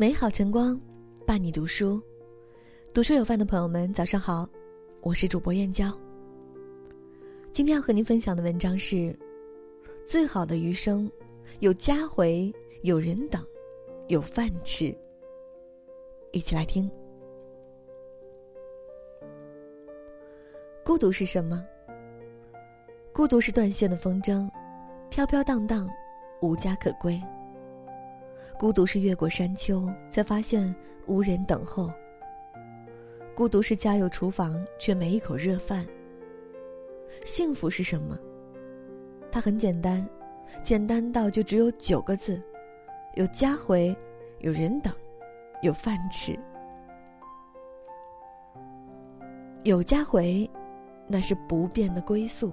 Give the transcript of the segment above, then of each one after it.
美好晨光，伴你读书。读书有饭的朋友们，早上好，我是主播燕娇。今天要和您分享的文章是《最好的余生》，有家回，有人等，有饭吃。一起来听。孤独是什么？孤独是断线的风筝，飘飘荡荡，无家可归。孤独是越过山丘，才发现无人等候。孤独是家有厨房，却没一口热饭。幸福是什么？它很简单，简单到就只有九个字：有家回，有人等，有饭吃。有家回，那是不变的归宿。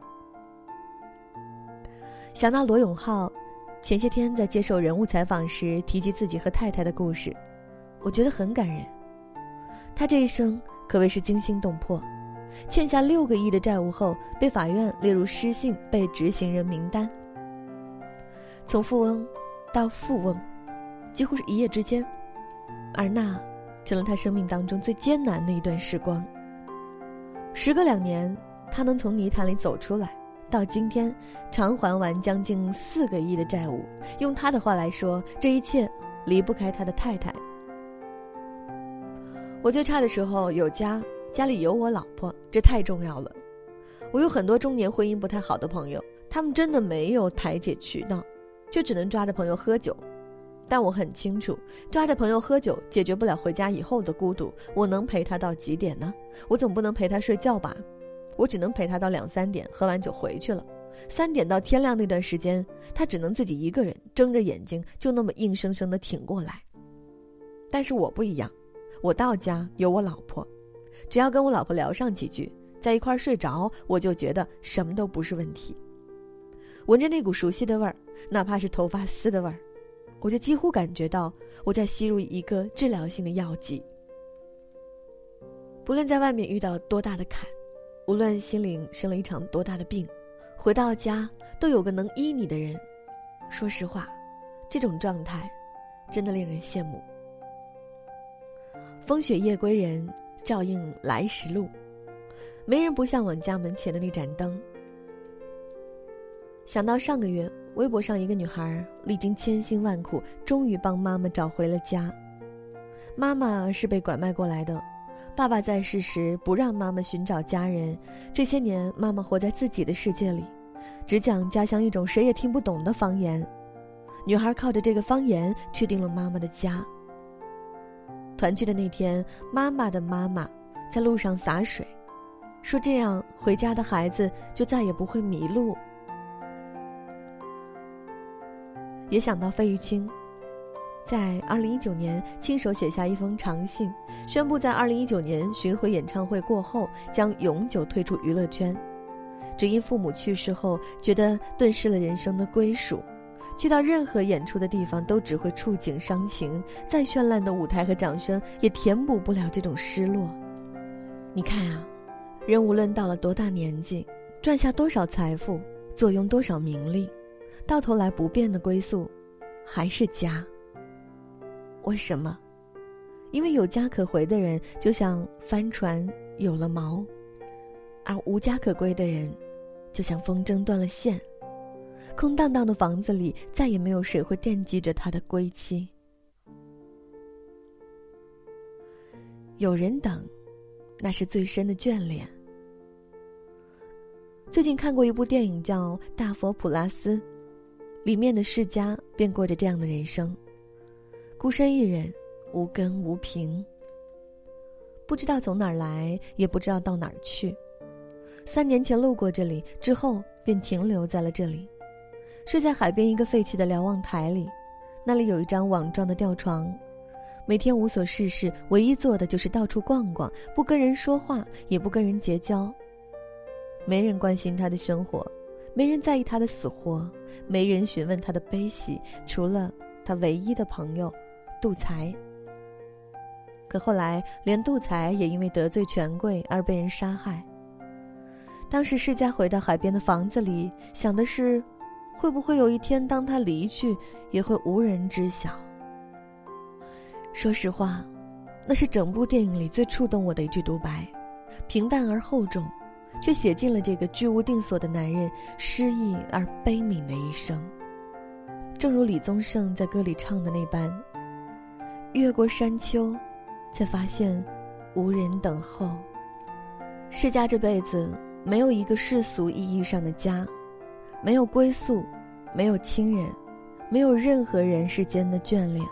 想到罗永浩。前些天在接受人物采访时提及自己和太太的故事，我觉得很感人。他这一生可谓是惊心动魄，欠下六个亿的债务后被法院列入失信被执行人名单。从富翁到富翁，几乎是一夜之间，而那成了他生命当中最艰难的一段时光。时隔两年，他能从泥潭里走出来。到今天，偿还完将近四个亿的债务。用他的话来说，这一切离不开他的太太。我最差的时候有家，家里有我老婆，这太重要了。我有很多中年婚姻不太好的朋友，他们真的没有排解渠道，就只能抓着朋友喝酒。但我很清楚，抓着朋友喝酒解决不了回家以后的孤独。我能陪他到几点呢？我总不能陪他睡觉吧？我只能陪他到两三点，喝完酒回去了。三点到天亮那段时间，他只能自己一个人睁着眼睛，就那么硬生生的挺过来。但是我不一样，我到家有我老婆，只要跟我老婆聊上几句，在一块睡着，我就觉得什么都不是问题。闻着那股熟悉的味儿，哪怕是头发丝的味儿，我就几乎感觉到我在吸入一个治疗性的药剂。不论在外面遇到多大的坎。无论心灵生了一场多大的病，回到家都有个能医你的人。说实话，这种状态真的令人羡慕。风雪夜归人，照应来时路。没人不向往家门前的那盏灯。想到上个月微博上一个女孩历经千辛万苦，终于帮妈妈找回了家。妈妈是被拐卖过来的。爸爸在世时不让妈妈寻找家人，这些年妈妈活在自己的世界里，只讲家乡一种谁也听不懂的方言。女孩靠着这个方言确定了妈妈的家。团聚的那天，妈妈的妈妈在路上洒水，说这样回家的孩子就再也不会迷路。也想到费玉清。在二零一九年，亲手写下一封长信，宣布在二零一九年巡回演唱会过后将永久退出娱乐圈，只因父母去世后觉得顿失了人生的归属，去到任何演出的地方都只会触景伤情，再绚烂的舞台和掌声也填补不了这种失落。你看啊，人无论到了多大年纪，赚下多少财富，坐拥多少名利，到头来不变的归宿，还是家。为什么？因为有家可回的人，就像帆船有了锚；而无家可归的人，就像风筝断了线。空荡荡的房子里，再也没有谁会惦记着他的归期。有人等，那是最深的眷恋。最近看过一部电影，叫《大佛普拉斯》，里面的世家便过着这样的人生。孤身一人，无根无凭，不知道从哪儿来，也不知道到哪儿去。三年前路过这里，之后便停留在了这里，睡在海边一个废弃的瞭望台里。那里有一张网状的吊床，每天无所事事，唯一做的就是到处逛逛，不跟人说话，也不跟人结交。没人关心他的生活，没人在意他的死活，没人询问他的悲喜，除了他唯一的朋友。杜才，可后来连杜才也因为得罪权贵而被人杀害。当时世家回到海边的房子里，想的是，会不会有一天当他离去，也会无人知晓。说实话，那是整部电影里最触动我的一句独白，平淡而厚重，却写尽了这个居无定所的男人失意而悲悯的一生。正如李宗盛在歌里唱的那般：“越过山丘，才发现无人等候。”世家这辈子没有一个世俗意义上的家，没有归宿，没有亲人，没有任何人世间的眷恋。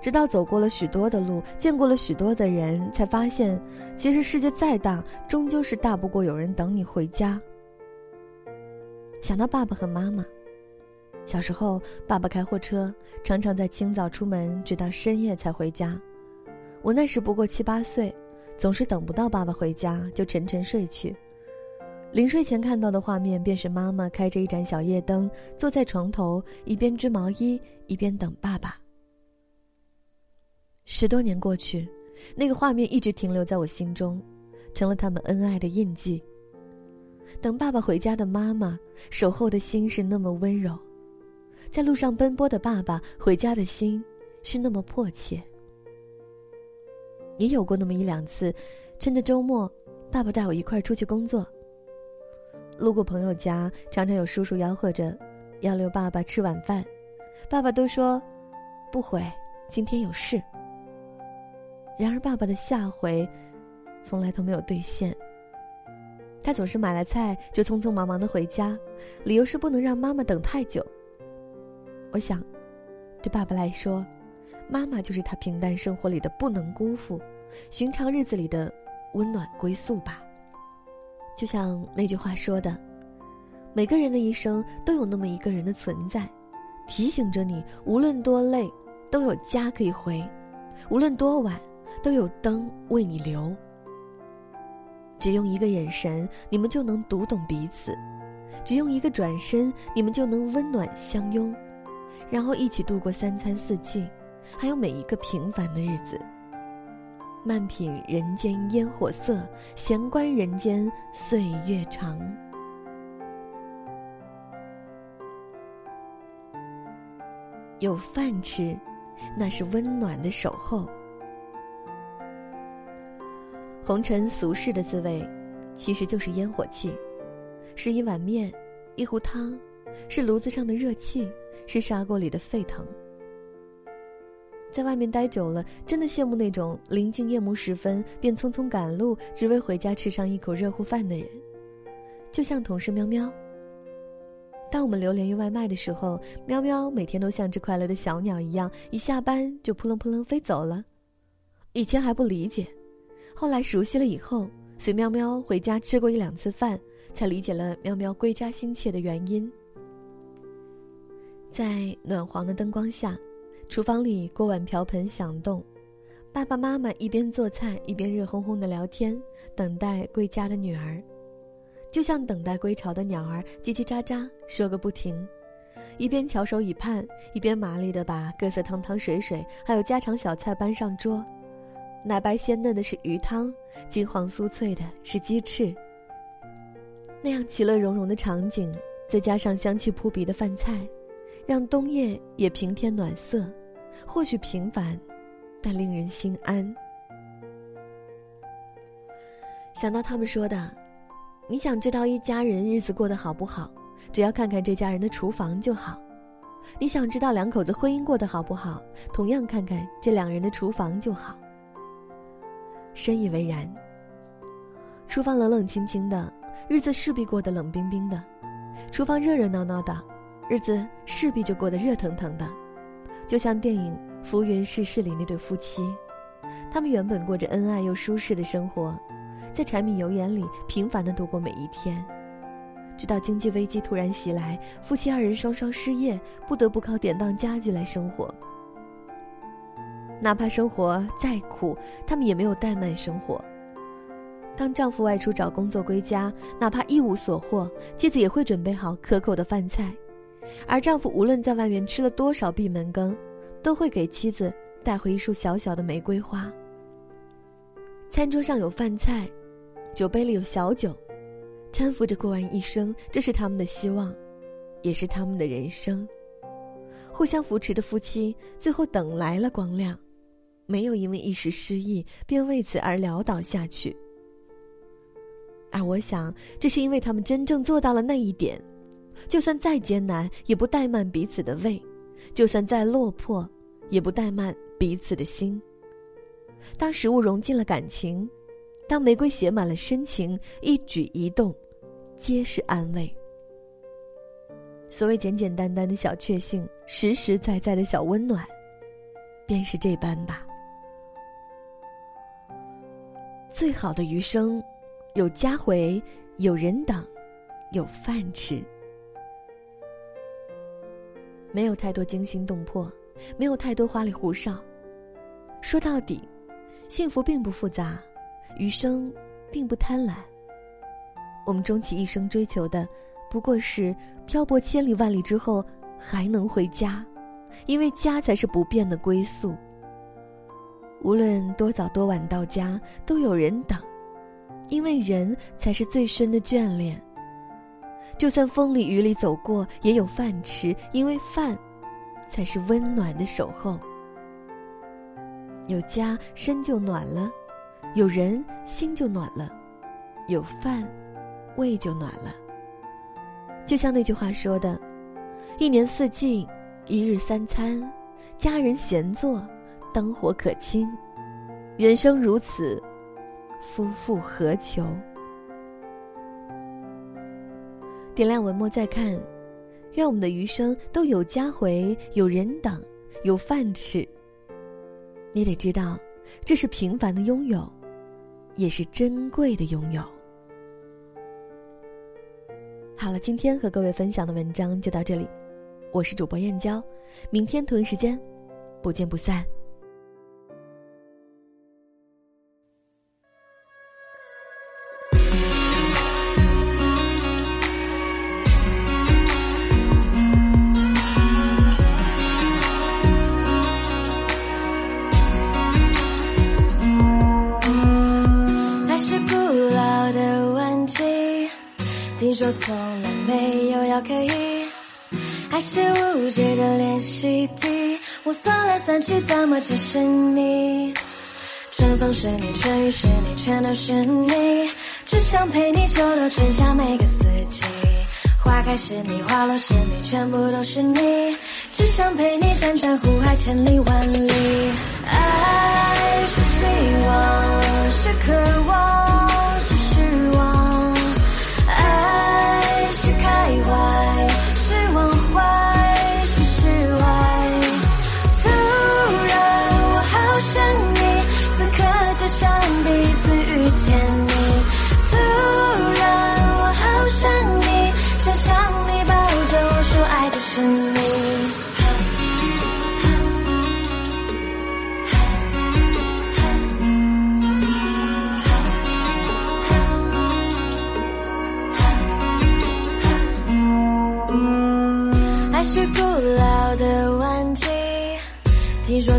直到走过了许多的路，见过了许多的人，才发现，其实世界再大，终究是大不过有人等你回家。想到爸爸和妈妈，小时候爸爸开货车，常常在清早出门，直到深夜才回家。我那时不过七八岁，总是等不到爸爸回家，就沉沉睡去。临睡前看到的画面，便是妈妈开着一盏小夜灯，坐在床头，一边织毛衣，一边等爸爸。十多年过去，那个画面一直停留在我心中，成了他们恩爱的印记。等爸爸回家的妈妈，守候的心是那么温柔；在路上奔波的爸爸，回家的心是那么迫切。也有过那么一两次，趁着周末，爸爸带我一块儿出去工作。路过朋友家，常常有叔叔吆喝着，要留爸爸吃晚饭，爸爸都说不回，今天有事。然而，爸爸的下回，从来都没有兑现。他总是买了菜就匆匆忙忙的回家，理由是不能让妈妈等太久。我想，对爸爸来说，妈妈就是他平淡生活里的不能辜负，寻常日子里的温暖归宿吧。就像那句话说的：“每个人的一生都有那么一个人的存在，提醒着你，无论多累，都有家可以回；无论多晚。”都有灯为你留。只用一个眼神，你们就能读懂彼此；只用一个转身，你们就能温暖相拥，然后一起度过三餐四季，还有每一个平凡的日子。慢品人间烟火色，闲观人间岁月长。有饭吃，那是温暖的守候。红尘俗世的滋味，其实就是烟火气，是一碗面，一壶汤，是炉子上的热气，是砂锅里的沸腾。在外面待久了，真的羡慕那种临近夜幕时分便匆匆赶路，只为回家吃上一口热乎饭的人。就像同事喵喵。当我们流连于外卖的时候，喵喵每天都像只快乐的小鸟一样，一下班就扑棱扑棱飞走了。以前还不理解。后来熟悉了以后，随喵喵回家吃过一两次饭，才理解了喵喵归家心切的原因。在暖黄的灯光下，厨房里锅碗瓢盆响动，爸爸妈妈一边做菜一边热烘烘的聊天，等待归家的女儿，就像等待归巢的鸟儿，叽叽喳喳说个不停，一边翘首以盼，一边麻利的把各色汤汤水水还有家常小菜搬上桌。奶白鲜嫩的是鱼汤，金黄酥脆的是鸡翅。那样其乐融融的场景，再加上香气扑鼻的饭菜，让冬夜也平添暖色。或许平凡，但令人心安。想到他们说的：“你想知道一家人日子过得好不好，只要看看这家人的厨房就好；你想知道两口子婚姻过得好不好，同样看看这两人的厨房就好。”深以为然。厨房冷冷清清的，日子势必过得冷冰冰的；厨房热热闹闹的，日子势必就过得热腾腾的。就像电影《浮云世事》里那对夫妻，他们原本过着恩爱又舒适的生活，在柴米油盐里平凡的度过每一天，直到经济危机突然袭来，夫妻二人双双失业，不得不靠典当家具来生活。哪怕生活再苦，他们也没有怠慢生活。当丈夫外出找工作归家，哪怕一无所获，妻子也会准备好可口的饭菜；而丈夫无论在外面吃了多少闭门羹，都会给妻子带回一束小小的玫瑰花。餐桌上有饭菜，酒杯里有小酒，搀扶着过完一生，这是他们的希望，也是他们的人生。互相扶持的夫妻，最后等来了光亮。没有因为一时失意便为此而潦倒下去。而我想，这是因为他们真正做到了那一点，就算再艰难，也不怠慢彼此的胃；就算再落魄，也不怠慢彼此的心。当食物融进了感情，当玫瑰写满了深情，一举一动，皆是安慰。所谓简简单单的小确幸，实实在在的小温暖，便是这般吧。最好的余生。有家回，有人等，有饭吃。没有太多惊心动魄，没有太多花里胡哨。说到底，幸福并不复杂，余生并不贪婪。我们终其一生追求的，不过是漂泊千里万里之后还能回家，因为家才是不变的归宿。无论多早多晚到家，都有人等。因为人才是最深的眷恋。就算风里雨里走过，也有饭吃，因为饭，才是温暖的守候。有家，身就暖了；有人，心就暖了；有饭，胃就暖了。就像那句话说的：“一年四季，一日三餐，家人闲坐，灯火可亲。人生如此。”夫复何求？点亮文末再看，愿我们的余生都有家回，有人等，有饭吃。你得知道，这是平凡的拥有，也是珍贵的拥有。好了，今天和各位分享的文章就到这里，我是主播燕娇，明天同一时间，不见不散。爱是无解的练习题。我算来算去，怎么全是你？春风是你，春雨是你，全都是你。只想陪你，秋到春夏每个四季。花开是你，花落是你，全部都是你。只想陪你，山川湖海，千里万里。爱是希望，是渴望。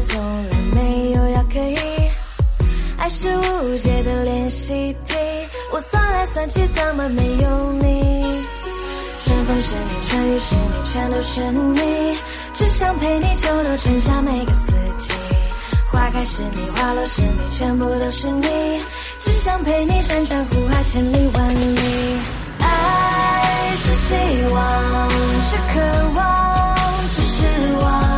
从来没有要刻意，爱是无解的练习题。我算来算去，怎么没有你？春风是你，春雨是你，全都是你。只想陪你，秋冬春夏每个四季。花开是你，花落是你，全部都是你。只想陪你，山川湖海，千里万里。爱是希望，是渴望，是失望。